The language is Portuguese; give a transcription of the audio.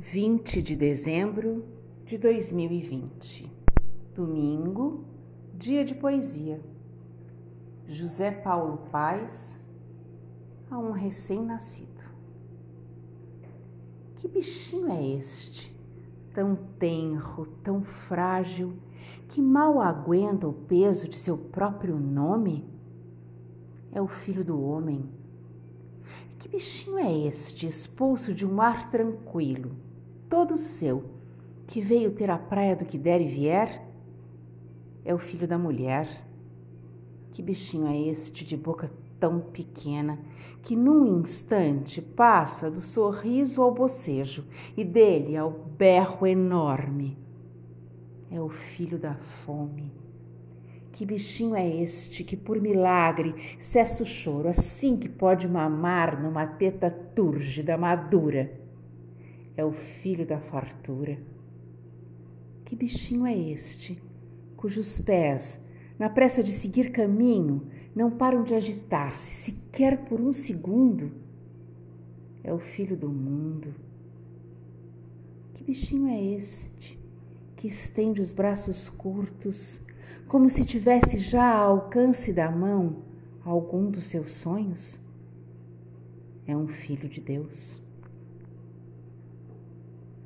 20 de dezembro de 2020, domingo, dia de poesia. José Paulo Paz a um recém-nascido. Que bichinho é este, tão tenro, tão frágil, que mal aguenta o peso de seu próprio nome? É o filho do homem. Que bichinho é este, expulso de um mar tranquilo? Todo seu, que veio ter a praia do que der e vier? É o filho da mulher. Que bichinho é este de boca tão pequena que num instante passa do sorriso ao bocejo e dele ao berro enorme? É o filho da fome. Que bichinho é este que, por milagre, cessa o choro assim que pode mamar numa teta túrgida madura? É o filho da fartura. Que bichinho é este, cujos pés, na pressa de seguir caminho, não param de agitar-se sequer por um segundo? É o filho do mundo. Que bichinho é este que estende os braços curtos, como se tivesse já ao alcance da mão algum dos seus sonhos? É um filho de Deus.